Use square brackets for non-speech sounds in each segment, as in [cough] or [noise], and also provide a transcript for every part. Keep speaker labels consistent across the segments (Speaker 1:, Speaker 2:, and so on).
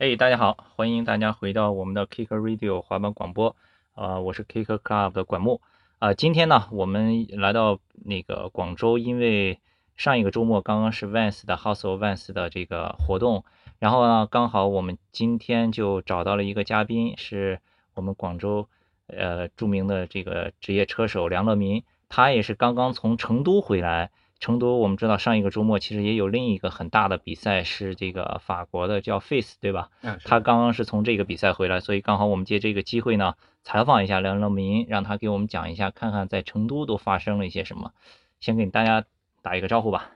Speaker 1: 哎，大家好，欢迎大家回到我们的 Kicker Radio 滑板广播，呃，我是 Kicker Club 的管木，啊，今天呢，我们来到那个广州，因为上一个周末刚刚是 Vans 的 House of Vans 的这个活动，然后呢，刚好我们今天就找到了一个嘉宾，是我们广州呃著名的这个职业车手梁乐民，他也是刚刚从成都回来。成都，我们知道上一个周末其实也有另一个很大的比赛，是这个法国的叫 Face，对吧？
Speaker 2: 嗯，
Speaker 1: 他刚刚是从这个比赛回来，所以刚好我们借这个机会呢，采访一下梁乐明，让他给我们讲一下，看看在成都都发生了一些什么。先给大家打一个招呼吧。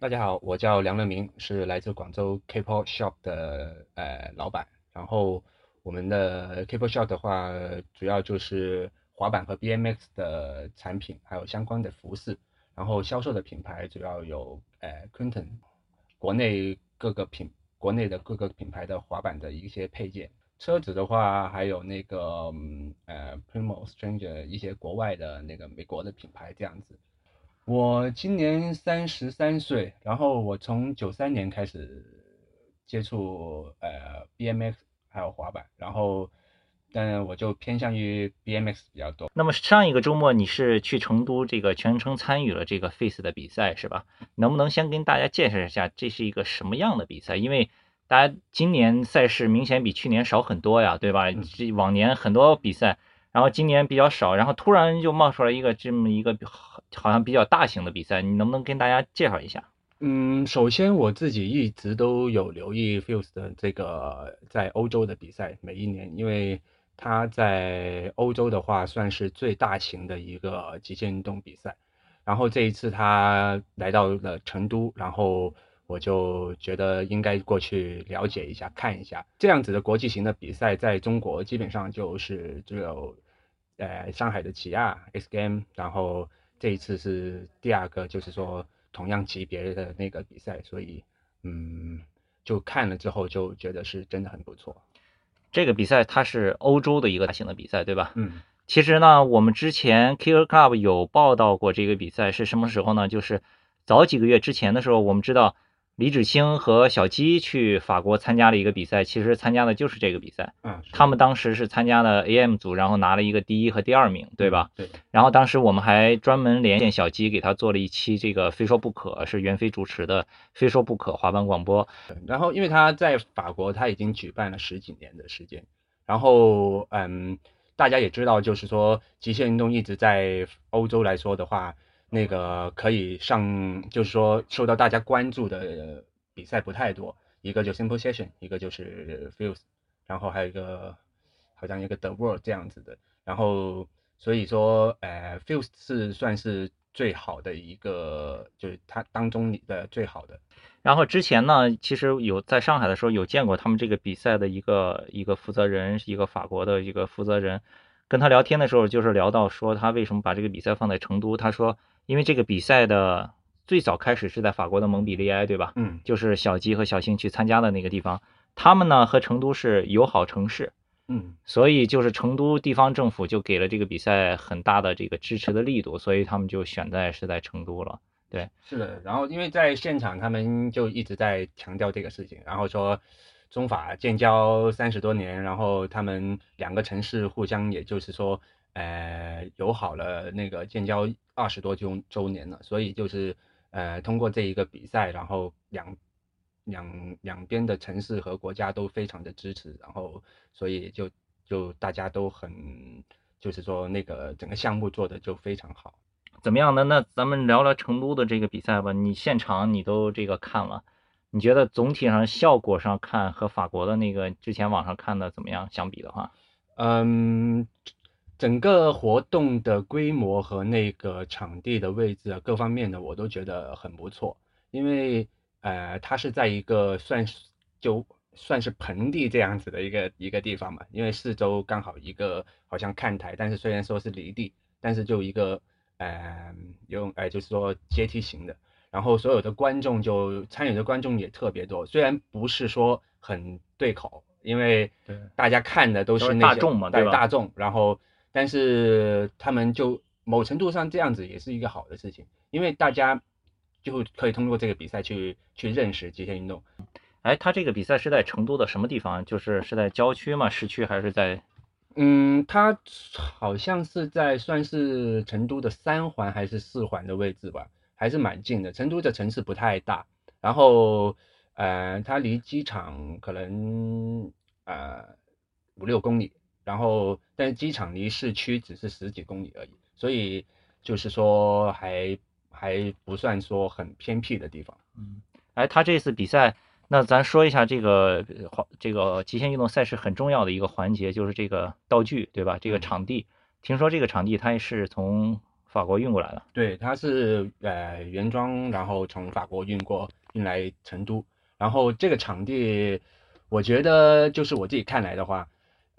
Speaker 2: 大家好，我叫梁乐明，是来自广州 K-pop Shop 的呃老板。然后我们的 K-pop Shop 的话，主要就是滑板和 BMX 的产品，还有相关的服饰。然后销售的品牌主要有，呃，Quinton，国内各个品，国内的各个品牌的滑板的一些配件。车子的话，还有那个，呃，Primo Stranger 一些国外的那个美国的品牌这样子。我今年三十三岁，然后我从九三年开始接触，呃，BMX 还有滑板，然后。但我就偏向于 BMX 比较多。
Speaker 1: 那么上一个周末你是去成都这个全程参与了这个 Face 的比赛是吧？能不能先跟大家介绍一下这是一个什么样的比赛？因为大家今年赛事明显比去年少很多呀，对吧？这往年很多比赛，然后今年比较少，然后突然就冒出来一个这么一个好像比较大型的比赛，你能不能跟大家介绍一下？
Speaker 2: 嗯，首先我自己一直都有留意 Face 的这个在欧洲的比赛，每一年因为。他在欧洲的话，算是最大型的一个极限运动比赛。然后这一次他来到了成都，然后我就觉得应该过去了解一下、看一下。这样子的国际型的比赛，在中国基本上就是只有，呃，上海的起亚 X Game，然后这一次是第二个，就是说同样级别的那个比赛，所以，嗯，就看了之后就觉得是真的很不错。
Speaker 1: 这个比赛它是欧洲的一个大型的比赛，对吧？
Speaker 2: 嗯，
Speaker 1: 其实呢，我们之前 Kicker Club 有报道过这个比赛是什么时候呢？就是早几个月之前的时候，我们知道。李芷清和小鸡去法国参加了一个比赛，其实参加的就是这个比赛。
Speaker 2: 嗯，
Speaker 1: 他们当时是参加了 AM 组，然后拿了一个第一和第二名，对吧？
Speaker 2: 对。
Speaker 1: 然后当时我们还专门连线小鸡，给他做了一期这个《非说不可》，是袁飞主持的《非说不可》滑板广播。
Speaker 2: 然后因为他在法国，他已经举办了十几年的时间。然后，嗯，大家也知道，就是说极限运动一直在欧洲来说的话。那个可以上，就是说受到大家关注的比赛不太多，一个就 Simple Session，一个就是 Fuse，然后还有一个好像一个 The World 这样子的，然后所以说，呃，Fuse 是算是最好的一个，就是它当中的最好的。
Speaker 1: 然后之前呢，其实有在上海的时候有见过他们这个比赛的一个一个负责人，一个法国的一个负责人，跟他聊天的时候就是聊到说他为什么把这个比赛放在成都，他说。因为这个比赛的最早开始是在法国的蒙彼利埃，对吧？
Speaker 2: 嗯，
Speaker 1: 就是小吉和小星去参加的那个地方。他们呢和成都是友好城市，
Speaker 2: 嗯，
Speaker 1: 所以就是成都地方政府就给了这个比赛很大的这个支持的力度，所以他们就选在是在成都了。对，
Speaker 2: 是的。然后因为在现场他们就一直在强调这个事情，然后说中法建交三十多年，然后他们两个城市互相也就是说。呃，友好了那个建交二十多周周年了，所以就是呃，通过这一个比赛，然后两两两边的城市和国家都非常的支持，然后所以就就大家都很就是说那个整个项目做的就非常好。
Speaker 1: 怎么样呢？那咱们聊聊成都的这个比赛吧。你现场你都这个看了，你觉得总体上效果上看和法国的那个之前网上看的怎么样？相比的话，
Speaker 2: 嗯。整个活动的规模和那个场地的位置啊，各方面的我都觉得很不错，因为呃，它是在一个算是就算是盆地这样子的一个一个地方嘛，因为四周刚好一个好像看台，但是虽然说是离地，但是就一个呃用哎就是说阶梯型的，然后所有的观众就参与的观众也特别多，虽然不是说很对口，因为大家看的都是
Speaker 1: 大众嘛，对
Speaker 2: 大众，然后。但是他们就某程度上这样子也是一个好的事情，因为大家就可以通过这个比赛去去认识极限运动。
Speaker 1: 哎，他这个比赛是在成都的什么地方？就是是在郊区吗？市区还是在？
Speaker 2: 嗯，他好像是在算是成都的三环还是四环的位置吧，还是蛮近的。成都的城市不太大，然后呃，它离机场可能呃五六公里，然后但是机场离市区只是十几公里而已，所以就是说还还不算说很偏僻的地方。
Speaker 1: 嗯，哎，他这次比赛。那咱说一下这个环这个极限运动赛事很重要的一个环节，就是这个道具，对吧？这个场地，听说这个场地它是从法国运过来的。
Speaker 2: 对，它是呃原装，然后从法国运过运来成都。然后这个场地，我觉得就是我自己看来的话，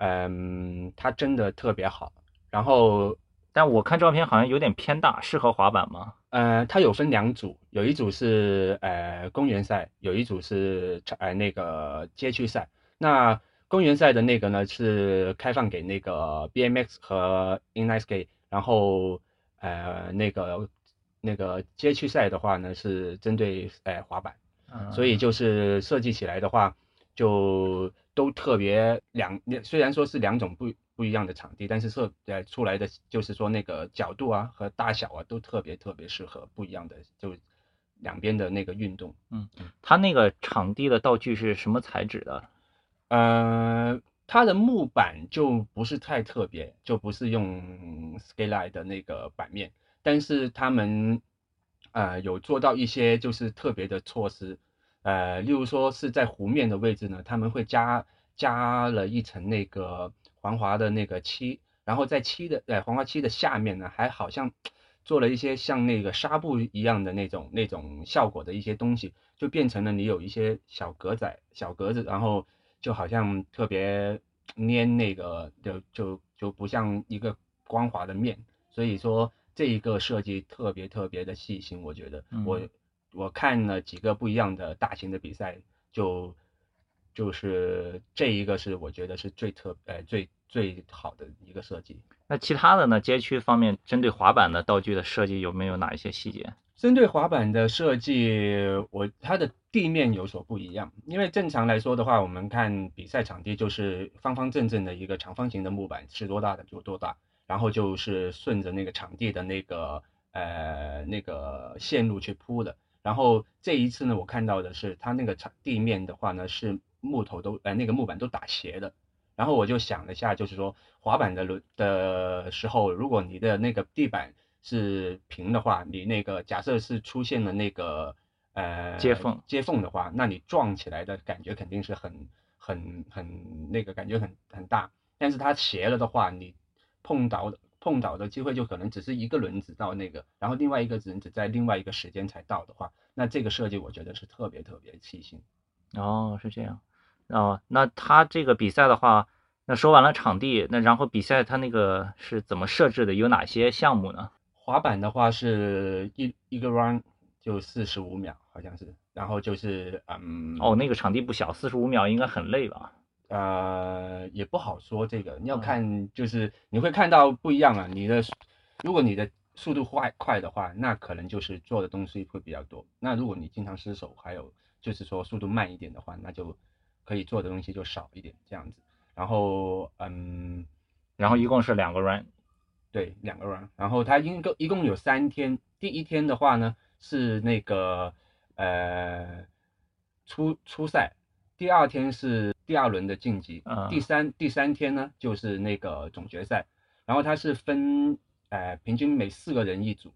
Speaker 2: 嗯，它真的特别好。然后，
Speaker 1: 但我看照片好像有点偏大，适合滑板吗？
Speaker 2: 呃，它有分两组，有一组是呃公园赛，有一组是呃那个街区赛。那公园赛的那个呢是开放给那个 BMX 和 Inline Skate，然后呃那个那个街区赛的话呢是针对呃滑板，所以就是设计起来的话就都特别两，虽然说是两种不。不一样的场地，但是设呃出来的就是说那个角度啊和大小啊都特别特别适合不一样的，就两边的那个运动。
Speaker 1: 嗯，它那个场地的道具是什么材质的？
Speaker 2: 呃，它的木板就不是太特别，就不是用 Skyline 的那个板面，但是他们呃有做到一些就是特别的措施，呃，例如说是在湖面的位置呢，他们会加加了一层那个。防滑的那个漆，然后在漆的呃防滑漆的下面呢，还好像做了一些像那个纱布一样的那种那种效果的一些东西，就变成了你有一些小格仔小格子，然后就好像特别粘那个，就就就不像一个光滑的面，所以说这一个设计特别特别的细心，我觉得我我看了几个不一样的大型的比赛就。就是这一个是我觉得是最特呃最最好的一个设计。
Speaker 1: 那其他的呢？街区方面针对滑板的道具的设计有没有哪一些细节？
Speaker 2: 针对滑板的设计，我它的地面有所不一样。因为正常来说的话，我们看比赛场地就是方方正正的一个长方形的木板，是多大的就多大，然后就是顺着那个场地的那个呃那个线路去铺的。然后这一次呢，我看到的是它那个场地面的话呢是。木头都呃那个木板都打斜的，然后我就想了一下，就是说滑板的轮的时候，如果你的那个地板是平的话，你那个假设是出现了那个呃
Speaker 1: 接缝
Speaker 2: 接缝的话，那你撞起来的感觉肯定是很很很那个感觉很很大。但是它斜了的话，你碰倒碰倒的机会就可能只是一个轮子到那个，然后另外一个轮子在另外一个时间才到的话，那这个设计我觉得是特别特别细心。
Speaker 1: 哦，是这样。哦，那他这个比赛的话，那说完了场地，那然后比赛他那个是怎么设置的？有哪些项目呢？
Speaker 2: 滑板的话是一一个 run 就四十五秒，好像是，然后就是嗯，
Speaker 1: 哦，那个场地不小，四十五秒应该很累吧？
Speaker 2: 呃，也不好说这个，你要看就是你会看到不一样啊。你的如果你的速度快快的话，那可能就是做的东西会比较多。那如果你经常失手，还有就是说速度慢一点的话，那就。可以做的东西就少一点，这样子。然后，嗯，
Speaker 1: 然后一共是两个 run，
Speaker 2: 对，两个 run。然后它一共一共有三天。第一天的话呢是那个呃初初赛，第二天是第二轮的晋级，第三第三天呢就是那个总决赛。然后它是分呃平均每四个人一组，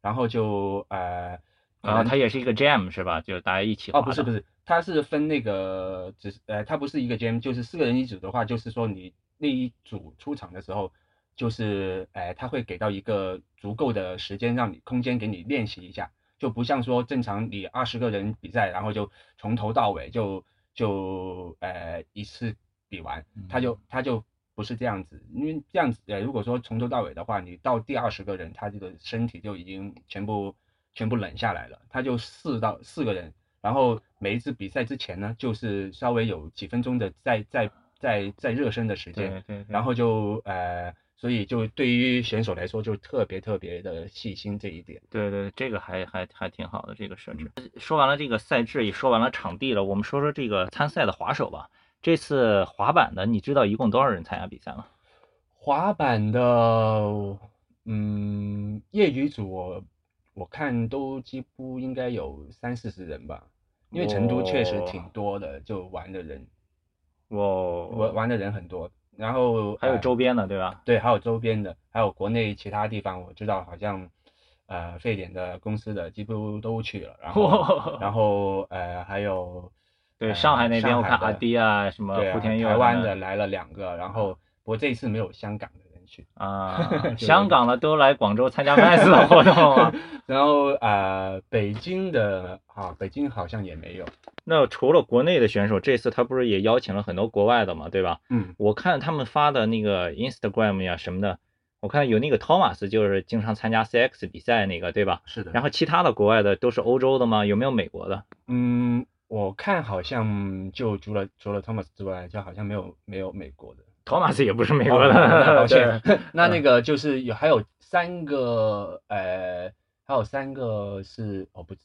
Speaker 2: 然后就呃，
Speaker 1: 然后它也是一个 jam 是吧？就大家一起
Speaker 2: 哦，不是不是。它是分那个，只是呃，它不是一个 jam，就是四个人一组的话，就是说你那一组出场的时候，就是呃，他会给到一个足够的时间让你空间给你练习一下，就不像说正常你二十个人比赛，然后就从头到尾就就呃一次比完，他就他就不是这样子，因为这样子呃，如果说从头到尾的话，你到第二十个人，他这个身体就已经全部全部冷下来了，他就四到四个人。然后每一次比赛之前呢，就是稍微有几分钟的在在在在热身的时间，
Speaker 1: 对对，
Speaker 2: 然后就呃所以就对于选手来说就特别特别的细心这一点。
Speaker 1: 对对，这个还还还挺好的这个设置。说完了这个赛制，也说完了场地了，我们说说这个参赛的滑手吧。这次滑板的，你知道一共多少人参加比赛吗？
Speaker 2: 滑板的，嗯，业余组我我看都几乎应该有三四十人吧，因为成都确实挺多的，就玩的人，
Speaker 1: 我
Speaker 2: 玩玩的人很多。然后
Speaker 1: 还有周边的，对吧？
Speaker 2: 对，还有周边的，还有国内其他地方，我知道好像，呃，沸点的公司的几乎都去了。然后，[laughs] 然后呃，还有
Speaker 1: 对上海那边，我看阿迪啊，什么莆田
Speaker 2: 台湾的来了两个，然后不过这一次没有香港的。
Speaker 1: 啊，[laughs] 香港的都来广州参加 MAS 的活动啊，[laughs]
Speaker 2: 然后呃，北京的啊，北京好像也没有。
Speaker 1: 那除了国内的选手，这次他不是也邀请了很多国外的嘛，对吧？
Speaker 2: 嗯，
Speaker 1: 我看他们发的那个 Instagram 呀什么的，我看有那个 Thomas，就是经常参加 CX 比赛那个，对吧？
Speaker 2: 是的。
Speaker 1: 然后其他的国外的都是欧洲的吗？有没有美国的？
Speaker 2: 嗯，我看好像就除了除了 Thomas 之外，就好像没有没有美国的。
Speaker 1: 托马斯也不是美国的，
Speaker 2: 抱歉。[laughs] 那那个就是有还有三个，呃，还有三个是哦不止，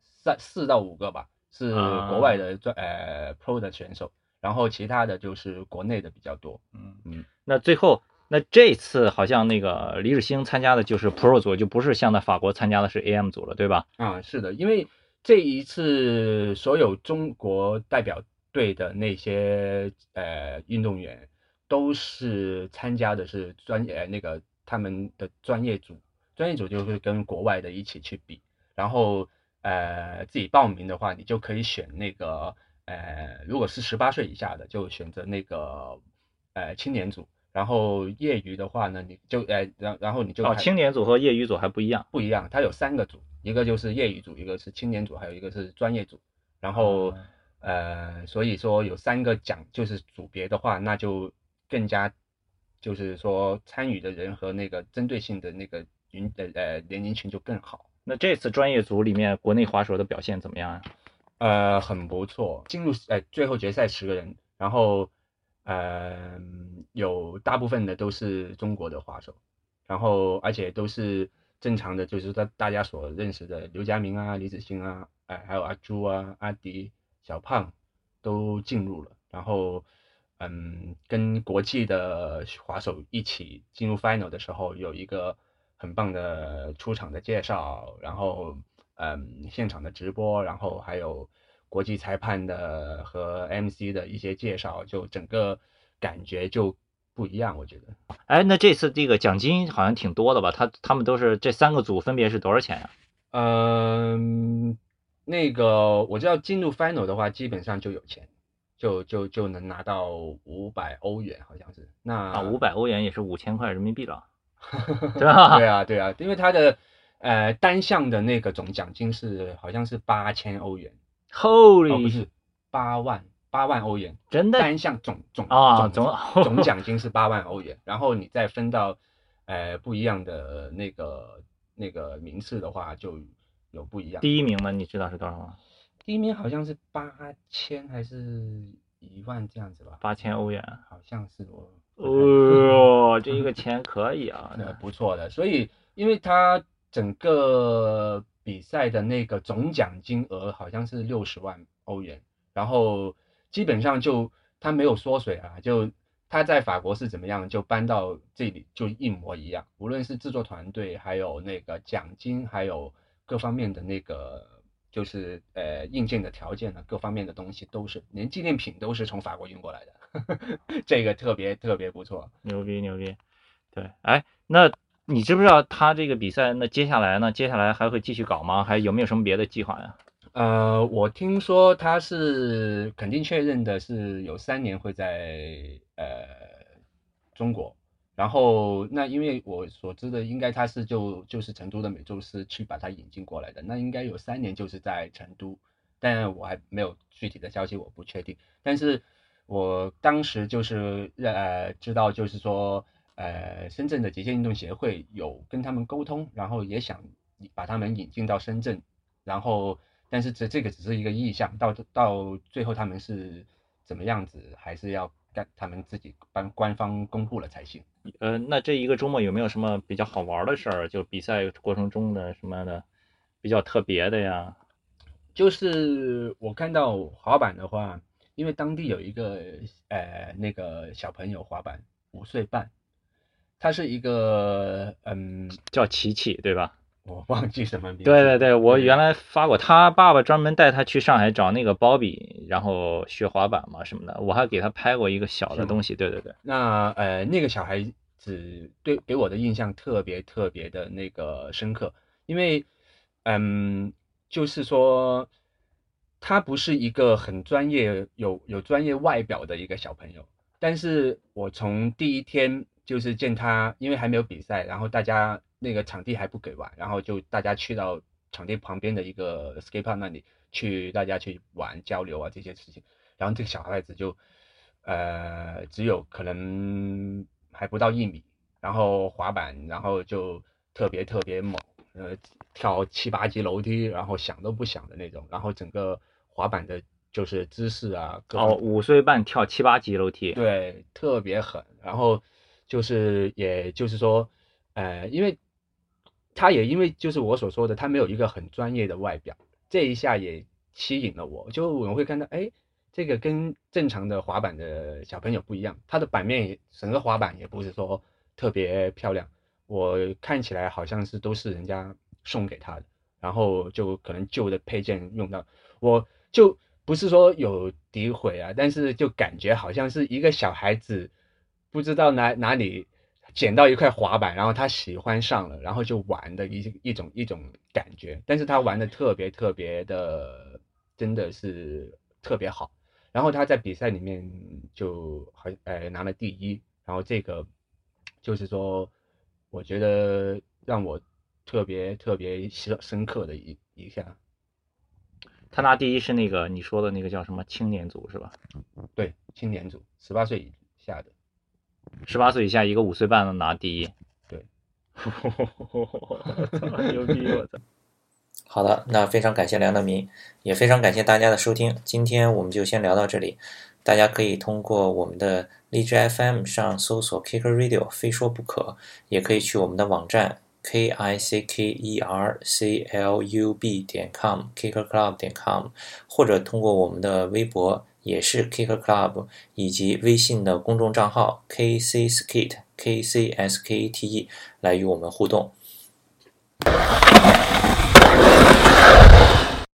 Speaker 2: 三四到五个吧，是国外的专呃 Pro 的选手，然后其他的就是国内的比较多。
Speaker 1: 嗯嗯。那最后，那这次好像那个李志兴参加的就是 Pro 组，就不是像在法国参加的是 AM 组了，对吧？
Speaker 2: 啊，是的，因为这一次所有中国代表队的那些呃运动员。都是参加的是专业那个他们的专业组，专业组就是跟国外的一起去比，然后呃自己报名的话，你就可以选那个呃如果是十八岁以下的就选择那个呃青年组，然后业余的话呢你就呃然然后你就
Speaker 1: 哦青年组和业余组还不一样，
Speaker 2: 不一样，它有三个组，一个就是业余组，一个是青年组，还有一个是专业组，然后呃所以说有三个奖就是组别的话，那就。更加就是说参与的人和那个针对性的那个云呃呃年龄群就更好。
Speaker 1: 那这次专业组里面国内滑手的表现怎么样啊？
Speaker 2: 呃，很不错，进入呃最后决赛十个人，然后呃有大部分的都是中国的滑手，然后而且都是正常的，就是大大家所认识的刘佳明啊、李子欣啊，哎还有阿朱啊、阿迪、小胖都进入了，然后。嗯，跟国际的滑手一起进入 final 的时候，有一个很棒的出场的介绍，然后嗯，现场的直播，然后还有国际裁判的和 MC 的一些介绍，就整个感觉就不一样，我觉得。
Speaker 1: 哎，那这次这个奖金好像挺多的吧？他他们都是这三个组分别是多少钱呀？
Speaker 2: 嗯，那个我知道进入 final 的话，基本上就有钱。就就就能拿到五百欧元，好像是那
Speaker 1: 啊，五百欧元也是五千块人民币了，[laughs] 对吧？
Speaker 2: 对啊，对啊，因为他的呃单项的那个总奖金是好像是八千欧元
Speaker 1: ，Holy，
Speaker 2: 不是八万八万欧元，
Speaker 1: 真的
Speaker 2: 单项总总
Speaker 1: 啊
Speaker 2: 总总 [laughs] 奖金是八万欧元，然后你再分到呃不一样的那个那个名次的话，就有不一样。
Speaker 1: 第一名呢，你知道是多少吗？
Speaker 2: 第一名好像是八千还是一万这样子吧？
Speaker 1: 八千欧元，
Speaker 2: 好像是我。
Speaker 1: 哦，这一个钱可以啊，[laughs] 那
Speaker 2: 不错的。所以，因为他整个比赛的那个总奖金额好像是六十万欧元，然后基本上就他没有缩水啊，就他在法国是怎么样，就搬到这里就一模一样，无论是制作团队，还有那个奖金，还有各方面的那个。就是呃硬件的条件呢，各方面的东西都是，连纪念品都是从法国运过来的，呵 [laughs] 呵这个特别特别不错，
Speaker 1: 牛逼牛逼。对，哎，那你知不知道他这个比赛？那接下来呢？接下来还会继续搞吗？还有没有什么别的计划呀？
Speaker 2: 呃，我听说他是肯定确认的，是有三年会在呃中国。然后，那因为我所知的，应该他是就就是成都的美洲狮去把它引进过来的，那应该有三年就是在成都，但我还没有具体的消息，我不确定。但是我当时就是呃知道，就是说呃深圳的极限运动协会有跟他们沟通，然后也想把他们引进到深圳，然后但是这这个只是一个意向，到到最后他们是。怎么样子，还是要干他们自己帮官方公布了才行。
Speaker 1: 呃，那这一个周末有没有什么比较好玩的事儿？就比赛过程中的什么的比较特别的呀？
Speaker 2: 就是我看到滑板的话，因为当地有一个呃那个小朋友滑板五岁半，他是一个嗯
Speaker 1: 叫琪琪对吧？
Speaker 2: 我忘记什么名字。
Speaker 1: 对对对，我原来发过，他爸爸专门带他去上海找那个包比，然后学滑板嘛什么的，我还给他拍过一个小的东西。对对对。
Speaker 2: 那呃那个小孩子对给我的印象特别特别的那个深刻，因为嗯。就是说，他不是一个很专业、有有专业外表的一个小朋友。但是我从第一天就是见他，因为还没有比赛，然后大家那个场地还不给玩，然后就大家去到场地旁边的一个 skate park 那里去，大家去玩交流啊这些事情。然后这个小孩子就，呃，只有可能还不到一米，然后滑板，然后就特别特别猛。呃，跳七八级楼梯，然后想都不想的那种，然后整个滑板的就是姿势啊，
Speaker 1: 哦，五岁半跳七八级楼梯，
Speaker 2: 对，特别狠。然后就是也就是说，呃，因为他也因为就是我所说的，他没有一个很专业的外表，这一下也吸引了我，就我们会看到，哎，这个跟正常的滑板的小朋友不一样，他的板面也整个滑板也不是说特别漂亮。我看起来好像是都是人家送给他的，然后就可能旧的配件用到，我就不是说有诋毁啊，但是就感觉好像是一个小孩子不知道哪哪里捡到一块滑板，然后他喜欢上了，然后就玩的一一种一种感觉，但是他玩的特别特别的，真的是特别好，然后他在比赛里面就好呃拿了第一，然后这个就是说。我觉得让我特别特别深深刻的一一下，
Speaker 1: 他拿第一是那个你说的那个叫什么青年组是吧？
Speaker 2: 对，青年组，十八岁以下的，
Speaker 1: 十八岁以下一个五岁半的拿第一，
Speaker 2: 对，[laughs]
Speaker 1: 牛逼我操！[laughs]
Speaker 3: 好的，那非常感谢梁德明，也非常感谢大家的收听，今天我们就先聊到这里。大家可以通过我们的荔枝 FM 上搜索 Kicker Radio，非说不可，也可以去我们的网站 k i c k e r c l u b 点 com，kickerclub 点 com，或者通过我们的微博也是 Kicker Club，以及微信的公众账号 k c skate k c s k a t e 来与我们互动。